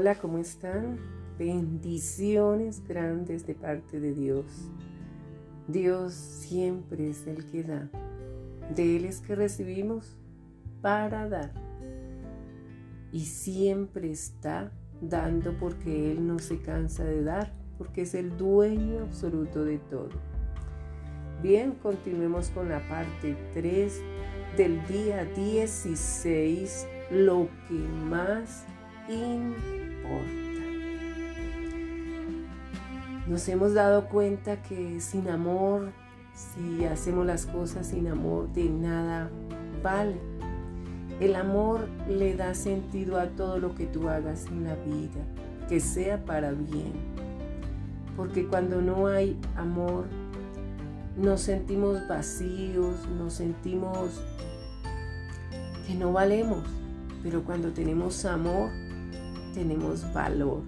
Hola, ¿cómo están? Bendiciones grandes de parte de Dios. Dios siempre es el que da. De Él es que recibimos para dar. Y siempre está dando porque Él no se cansa de dar, porque es el dueño absoluto de todo. Bien, continuemos con la parte 3 del día 16, lo que más importa. Nos hemos dado cuenta que sin amor, si hacemos las cosas sin amor, de nada vale. El amor le da sentido a todo lo que tú hagas en la vida, que sea para bien. Porque cuando no hay amor, nos sentimos vacíos, nos sentimos que no valemos. Pero cuando tenemos amor, tenemos valor,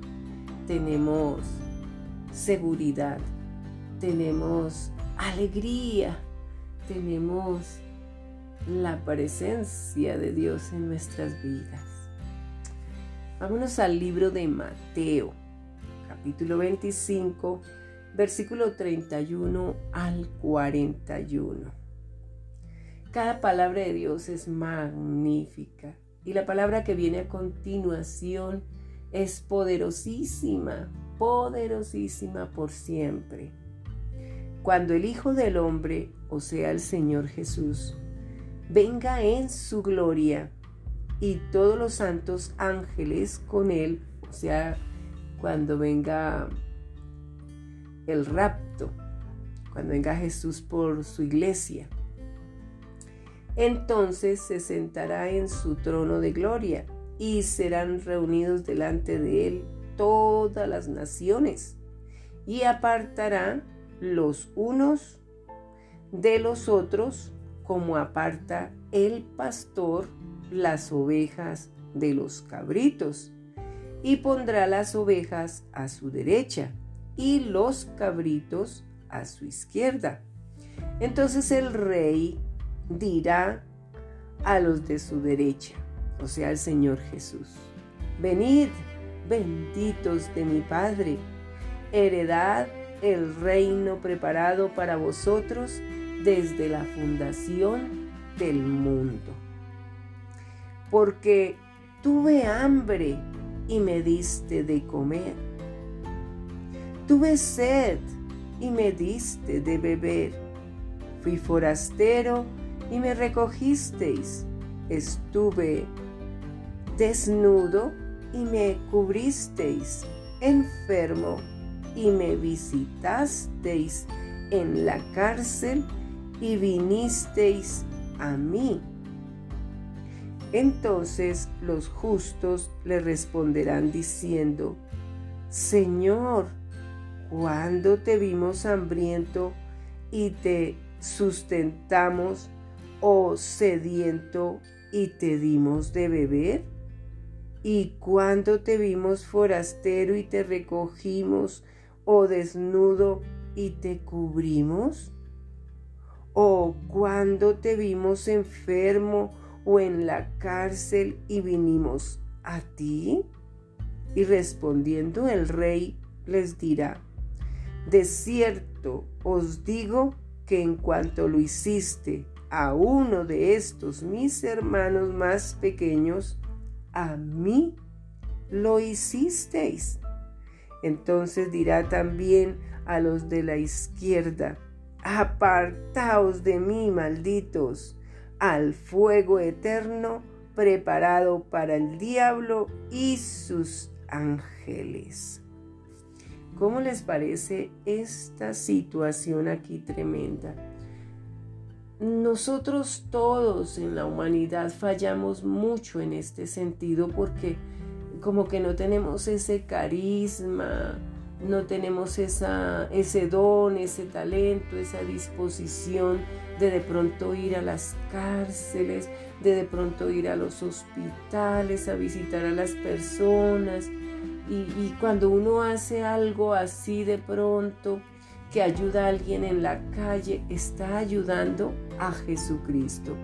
tenemos seguridad, tenemos alegría, tenemos la presencia de Dios en nuestras vidas. Vámonos al libro de Mateo, capítulo 25, versículo 31 al 41. Cada palabra de Dios es magnífica y la palabra que viene a continuación es poderosísima, poderosísima por siempre. Cuando el Hijo del Hombre, o sea el Señor Jesús, venga en su gloria y todos los santos ángeles con él, o sea, cuando venga el rapto, cuando venga Jesús por su iglesia entonces se sentará en su trono de gloria y serán reunidos delante de él todas las naciones y apartará los unos de los otros como aparta el pastor las ovejas de los cabritos y pondrá las ovejas a su derecha y los cabritos a su izquierda. Entonces el rey dirá a los de su derecha, o sea, el Señor Jesús, venid, benditos de mi Padre, heredad el reino preparado para vosotros desde la fundación del mundo. Porque tuve hambre y me diste de comer. Tuve sed y me diste de beber. Fui forastero y me recogisteis. Estuve desnudo y me cubristeis, enfermo y me visitasteis en la cárcel y vinisteis a mí. Entonces los justos le responderán diciendo, Señor, ¿cuándo te vimos hambriento y te sustentamos o sediento y te dimos de beber? ¿Y cuando te vimos forastero y te recogimos, o desnudo y te cubrimos? ¿O cuando te vimos enfermo o en la cárcel y vinimos a ti? Y respondiendo el rey les dirá, de cierto os digo que en cuanto lo hiciste a uno de estos mis hermanos más pequeños, a mí lo hicisteis. Entonces dirá también a los de la izquierda, apartaos de mí, malditos, al fuego eterno preparado para el diablo y sus ángeles. ¿Cómo les parece esta situación aquí tremenda? Nosotros todos en la humanidad fallamos mucho en este sentido porque como que no tenemos ese carisma, no tenemos ese don, ese talento, esa disposición de de pronto ir a las cárceles, de de pronto ir a los hospitales, a visitar a las personas. Y cuando uno hace algo así de pronto, que ayuda a alguien en la calle está ayudando a Jesucristo.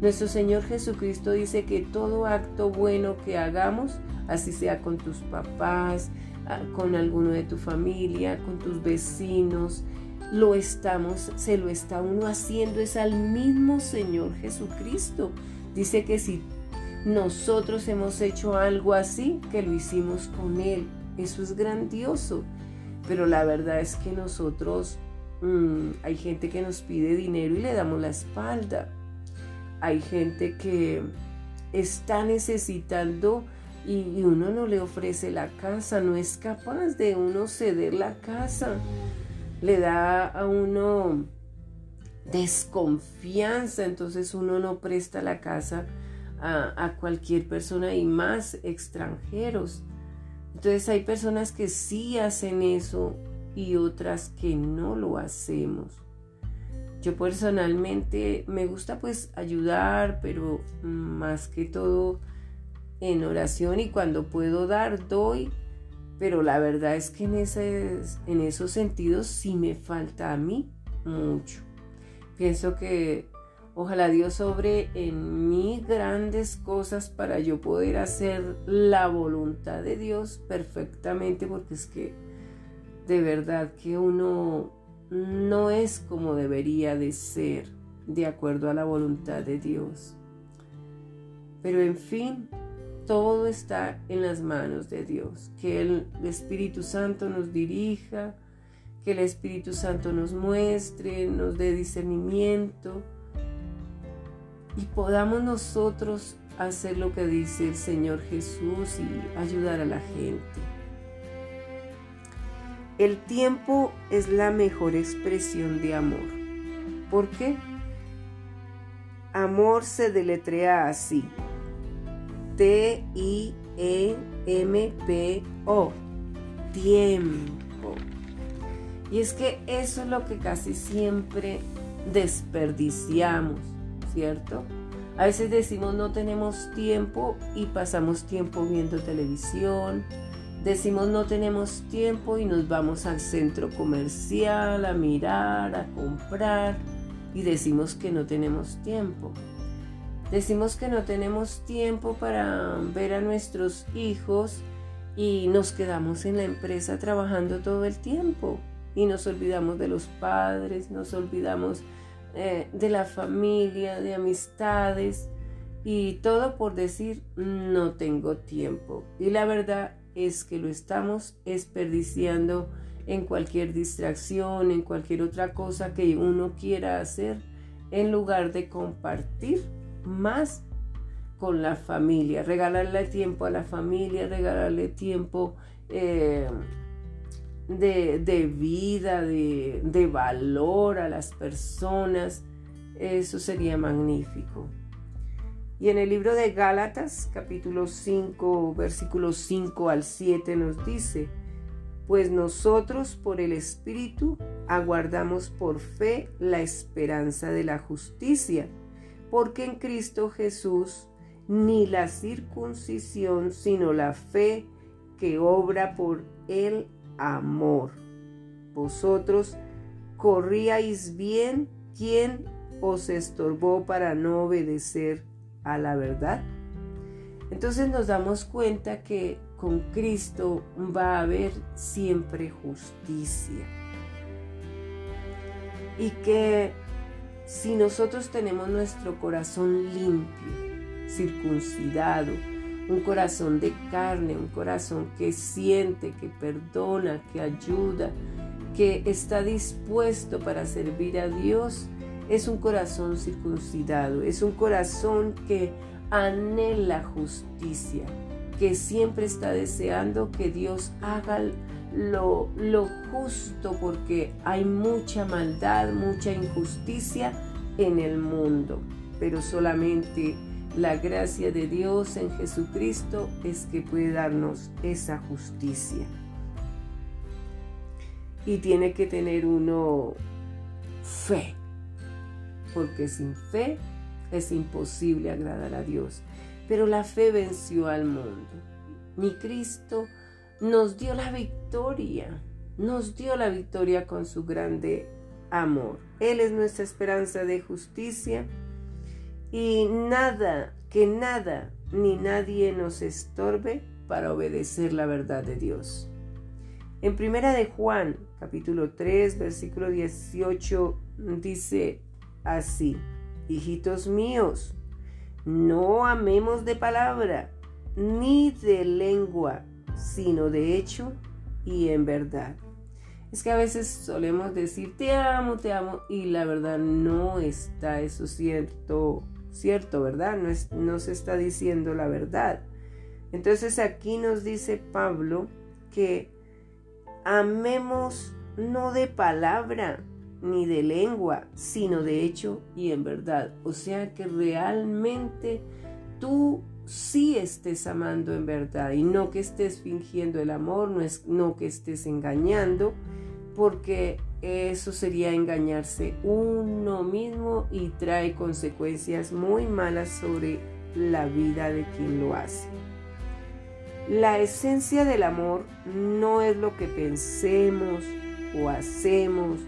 Nuestro Señor Jesucristo dice que todo acto bueno que hagamos, así sea con tus papás, ah, con alguno de tu familia, con tus vecinos, lo estamos, se lo está uno haciendo es al mismo Señor Jesucristo. Dice que si nosotros hemos hecho algo así, que lo hicimos con Él. Eso es grandioso. Pero la verdad es que nosotros, mm, hay gente que nos pide dinero y le damos la espalda. Hay gente que está necesitando y uno no le ofrece la casa, no es capaz de uno ceder la casa. Le da a uno desconfianza, entonces uno no presta la casa a, cualquier persona y más extranjeros. Entonces hay personas que sí hacen eso y otras que no lo hacemos. Yo personalmente me gusta pues ayudar, pero más que todo en oración y cuando puedo dar, doy. Pero la verdad es que en, en esos sentidos sí me falta a mí mucho. Pienso que Ojalá Dios sobre en mí grandes cosas para yo poder hacer la voluntad de Dios perfectamente, porque es que de verdad que uno no es como debería de ser de acuerdo a la voluntad de Dios. Pero en fin, todo está en las manos de Dios. Que el Espíritu Santo nos dirija, que el Espíritu Santo nos muestre, nos dé discernimiento y podamos nosotros hacer lo que dice el Señor Jesús y ayudar a la gente. El tiempo es la mejor expresión de amor. ¿Por qué? Amor se deletrea así. T-I-E-M-P-O. Tiempo. Y es que eso es lo que casi siempre desperdiciamos ¿cierto? A veces decimos no tenemos tiempo y pasamos tiempo viendo televisión. Decimos no tenemos tiempo y nos vamos al centro comercial a mirar, a comprar y decimos que no tenemos tiempo. Decimos que no tenemos tiempo para ver a nuestros hijos y nos quedamos en la empresa trabajando todo el tiempo y nos olvidamos de los padres, nos olvidamos eh, de la familia, de amistades y todo por decir no tengo tiempo. Y la verdad es que lo estamos desperdiciando en cualquier distracción, en cualquier otra cosa que uno quiera hacer, en lugar de compartir más con la familia, regalarle tiempo a la familia, regalarle tiempo eh, de, vida, de, de valor a las personas, eso sería magnífico. Y en el libro de Gálatas, capítulo 5, versículos 5 al 7 nos dice, pues nosotros por el Espíritu aguardamos por fe la esperanza de la justicia, porque en Cristo Jesús ni la circuncisión, sino la fe que obra por él amor. Vosotros corríais bien quien os estorbó para no obedecer a la verdad. Entonces nos damos cuenta que con Cristo va a haber siempre justicia. Y que si nosotros tenemos nuestro corazón limpio, circuncidado, un corazón de carne, un corazón que siente, que perdona, que ayuda, que está dispuesto para servir a Dios, es un corazón circuncidado, es un corazón que anhela justicia, que siempre está deseando que Dios haga lo, justo porque hay mucha maldad, mucha injusticia en el mundo, pero solamente la gracia de Dios en Jesucristo es que puede darnos esa justicia. Y tiene que tener uno fe, porque sin fe es imposible agradar a Dios. Pero la fe venció al mundo. Mi Cristo nos dio la victoria, nos dio la victoria con su grande amor. Él es nuestra esperanza de justicia y nada, que nada ni nadie nos estorbe para obedecer la verdad de Dios. En primera de Juan, capítulo 3, versículo 18 dice así: Hijitos míos, no amemos de palabra ni de lengua, sino de hecho y en verdad. Es que a veces solemos decir te amo, te amo y la verdad no está eso cierto, cierto, ¿verdad? No, es, no se está diciendo la verdad. Entonces aquí nos dice Pablo que amemos no de palabra ni de lengua, sino de hecho y en verdad. O sea que realmente tú sí estés amando en verdad y no que estés fingiendo el amor, no, es, no que estés engañando, porque eso sería engañarse uno mismo y trae consecuencias muy malas sobre la vida de quien lo hace. La esencia del amor no es lo que pensemos o hacemos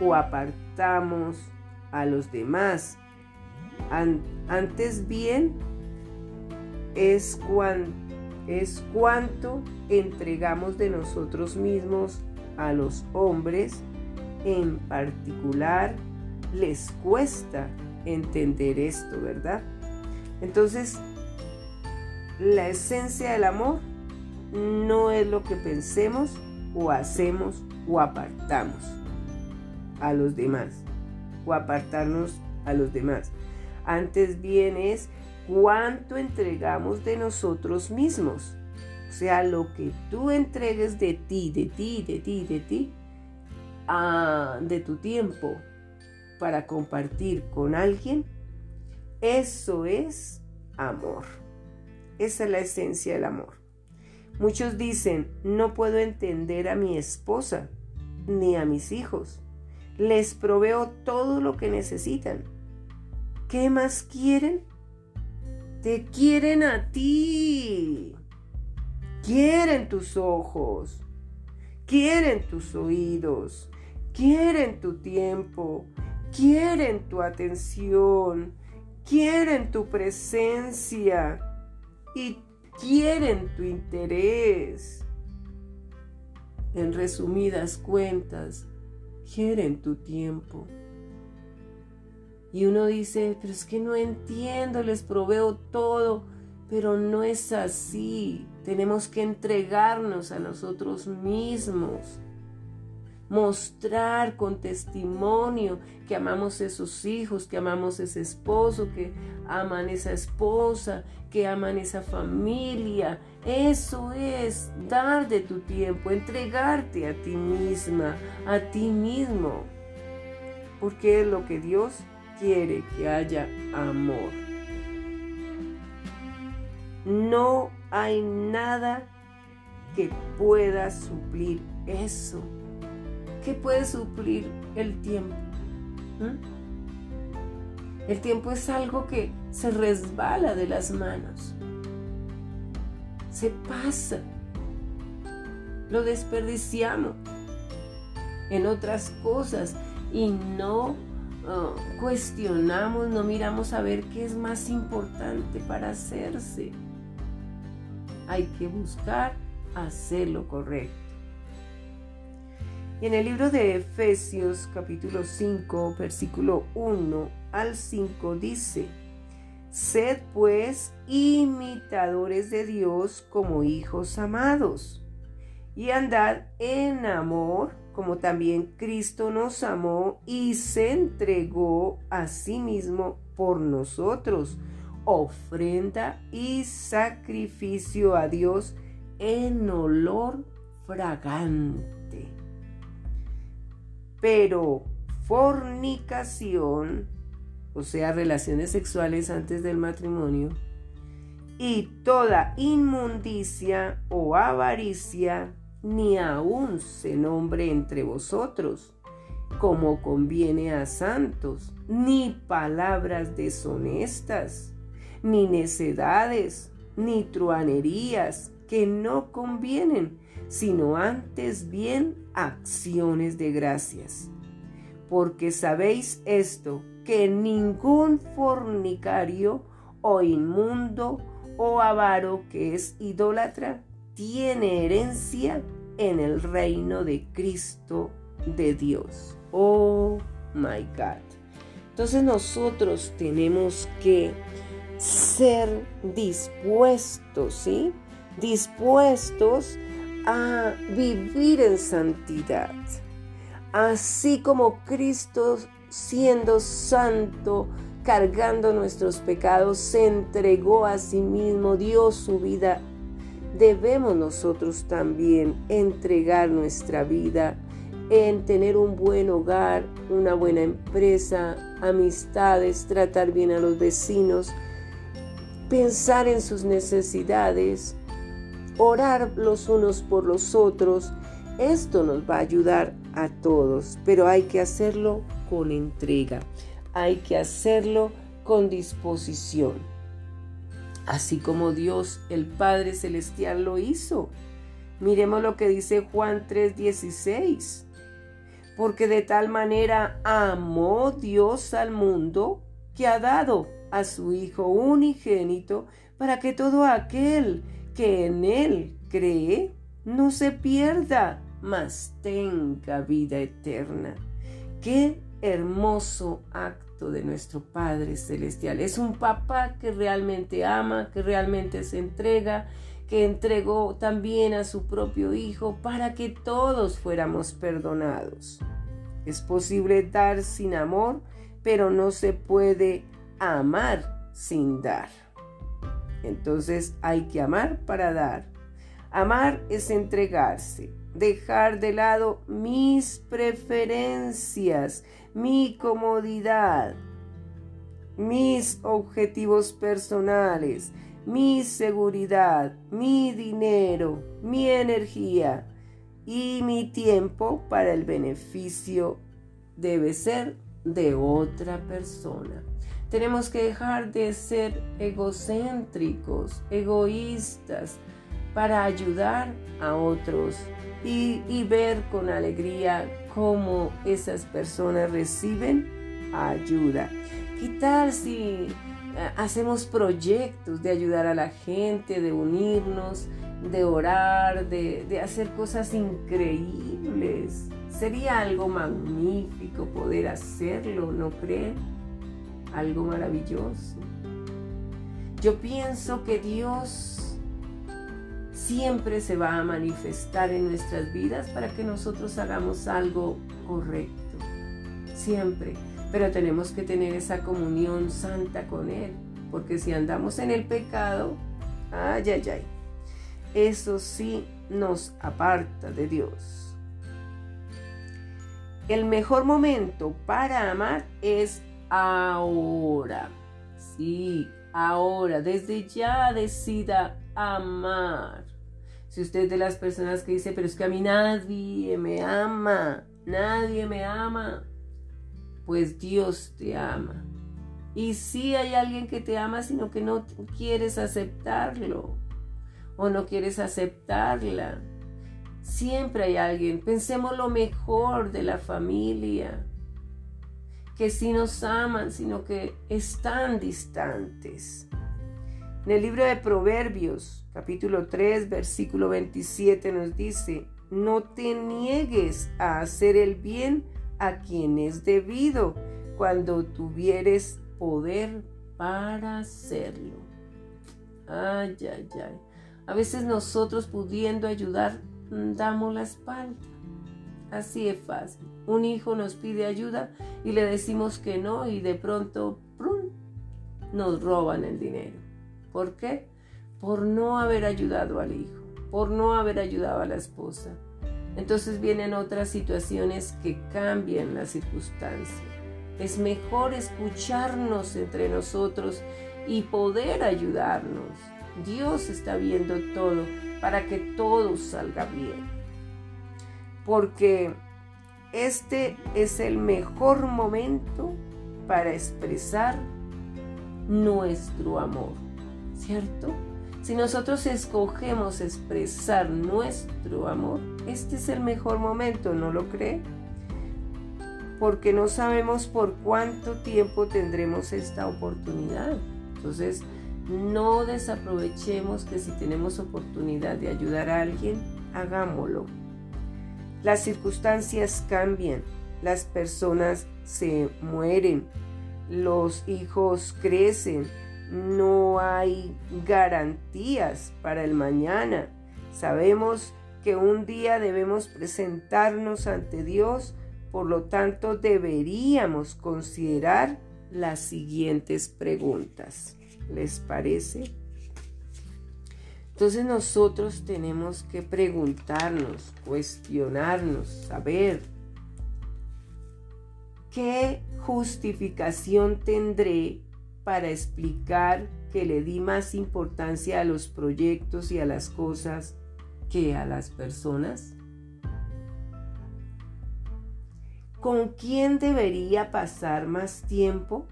o apartamos a los demás. Antes bien es, es cuanto entregamos de nosotros mismos a los hombres en particular les cuesta entender esto, ¿verdad? Entonces, la esencia del amor no es lo que pensemos o hacemos o apartamos a los demás o apartarnos a los demás. Antes bien es cuánto entregamos de nosotros mismos. O sea, lo que tú entregues de ti, de ti, de ti, de ti, de tu tiempo para compartir con alguien, eso es amor. Esa es la esencia del amor. Muchos dicen, no puedo entender a mi esposa ni a mis hijos. Les proveo todo lo que necesitan. ¿Qué más quieren? Te quieren a ti. Quieren tus ojos. Quieren tus oídos. Quieren tu tiempo. Quieren tu atención. Quieren tu presencia. Y quieren tu interés. En resumidas cuentas, quieren tu tiempo. Y uno dice, pero es que no entiendo, les proveo todo, pero no es así. Tenemos que entregarnos a nosotros mismos mostrar con testimonio que amamos esos hijos, que amamos ese esposo, que aman esa esposa, que aman esa familia. Eso es dar de tu tiempo, entregarte a ti misma, a ti mismo. Porque es lo que Dios quiere que haya amor. No hay nada que pueda suplir eso. ¿Qué puede suplir el tiempo? El tiempo es algo que se resbala de las manos, se pasa, lo desperdiciamos en otras cosas y no uh, cuestionamos, no miramos a ver qué es más importante para hacerse. Hay que buscar hacer lo correcto. Y en el libro de Efesios capítulo 5, versículo 1 al 5 dice, Sed pues imitadores de Dios como hijos amados, y andad en amor, como también Cristo nos amó y se entregó a sí mismo por nosotros, ofrenda y sacrificio a Dios en olor fragante pero fornicación, o sea, relaciones sexuales antes del matrimonio, y toda inmundicia o avaricia, ni aun se nombre entre vosotros, como conviene a santos, ni palabras deshonestas, ni necedades, ni truanerías que no convienen, sino antes bien acciones de gracias. porque sabéis esto, que ningún fornicario o inmundo o avaro que es idólatra tiene herencia en el reino de Cristo de Dios. Oh my God. Entonces nosotros tenemos que ser dispuestos, ¿sí? Dispuestos a vivir en santidad. Así como Cristo siendo santo, cargando nuestros pecados, se entregó a sí mismo, dio su vida, debemos nosotros también entregar nuestra vida en tener un buen hogar, una buena empresa, amistades, tratar bien a los vecinos, pensar en sus necesidades, orar los unos por los otros. Esto nos va a ayudar a todos, pero hay que hacerlo con entrega, hay que hacerlo con disposición, así como Dios el Padre Celestial lo hizo. Miremos lo que dice Juan 3:16. Porque de tal manera amó Dios al mundo que ha dado a su Hijo unigénito para que todo aquel que en Él cree no se pierda, mas tenga vida eterna. Qué hermoso acto de nuestro Padre Celestial. Es un papá que realmente ama, que realmente se entrega, que entregó también a su propio Hijo para que todos fuéramos perdonados. Es posible dar sin amor, pero no se puede amar sin dar. Entonces hay que amar para dar. Amar es entregarse, dejar de lado mis preferencias, mi comodidad, mis objetivos personales, mi seguridad, mi dinero, mi energía y mi tiempo para el beneficio debe ser de otra persona. Tenemos que dejar de ser egocéntricos, egoístas, para ayudar a otros y, ver con alegría cómo esas personas reciben ayuda. ¿Qué si eh, hacemos proyectos de ayudar a la gente, de unirnos, de orar, de, de hacer cosas increíbles? Sería algo magnífico poder hacerlo, ¿no creen? Algo maravilloso. Yo pienso que Dios siempre se va a manifestar en nuestras vidas para que nosotros hagamos algo correcto. Siempre. Pero tenemos que tener esa comunión santa con Él. Porque si andamos en el pecado, ay, ay, ay. Eso sí nos aparta de Dios. El mejor momento para amar es ahora. Sí, ahora. Desde ya decida amar. Si usted es de las personas que dice, pero es que a mí nadie me ama, nadie me ama, pues Dios te ama. Y si hay alguien que te ama, sino que no quieres aceptarlo o no quieres aceptarla. Siempre hay alguien. Pensemos lo mejor de la familia, que sí nos aman, sino que están distantes. En el libro de Proverbios, capítulo 3, versículo 27 nos dice, no te niegues a hacer el bien a quien es debido cuando tuvieres poder para hacerlo. Ay, ay, ay. A veces nosotros pudiendo ayudar, damos la espalda. Así es fácil. Un hijo nos pide ayuda y le decimos que no y de pronto nos roban el dinero. ¿Por qué? Por no haber ayudado al hijo, por no haber ayudado a la esposa. Entonces vienen otras situaciones que cambian la circunstancia. Es mejor escucharnos entre nosotros y poder ayudarnos. Dios está viendo todo para que todo salga bien. Porque este es el mejor momento para expresar nuestro amor. ¿cierto? Si nosotros escogemos expresar nuestro amor, este es el mejor momento, ¿no lo cree? porque no sabemos por cuánto tiempo tendremos esta oportunidad. Entonces, no desaprovechemos que si tenemos oportunidad de ayudar a alguien, hagámoslo. Las circunstancias cambian, las personas se mueren, los hijos crecen, no hay garantías para el mañana. Sabemos que un día debemos presentarnos ante Dios, por lo tanto deberíamos considerar las siguientes preguntas. ¿Les parece? Entonces nosotros tenemos que preguntarnos, cuestionarnos, saber qué justificación tendré para explicar que le di más importancia a los proyectos y a las cosas que a las personas? ¿Con quién debería pasar más tiempo?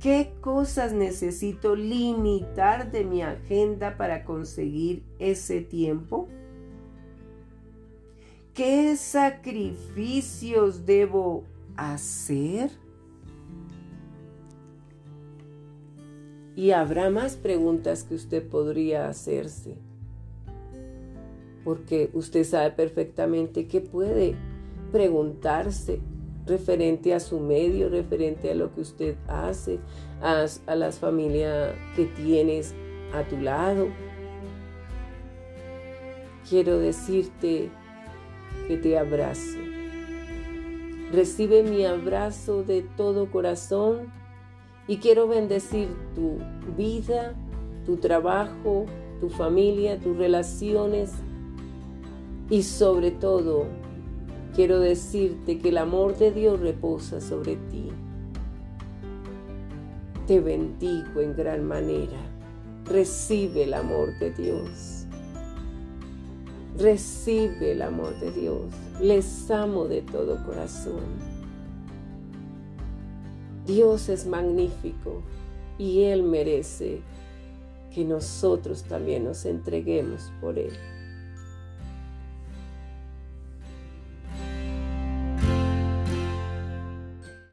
¿Qué cosas necesito limitar de mi agenda para conseguir ese tiempo? ¿Qué sacrificios debo hacer? Y habrá más preguntas que usted podría hacerse, porque usted sabe perfectamente que puede preguntarse referente a su medio, referente a lo que usted hace, a, las familias que tienes a tu lado. Quiero decirte que te abrazo. Recibe mi abrazo de todo corazón y quiero bendecir tu vida, tu trabajo, tu familia, tus relaciones y sobre todo quiero decirte que el amor de Dios reposa sobre ti. Te bendigo en gran manera. Recibe el amor de Dios. Recibe el amor de Dios. Les amo de todo corazón. Dios es magnífico y Él merece que nosotros también nos entreguemos por Él.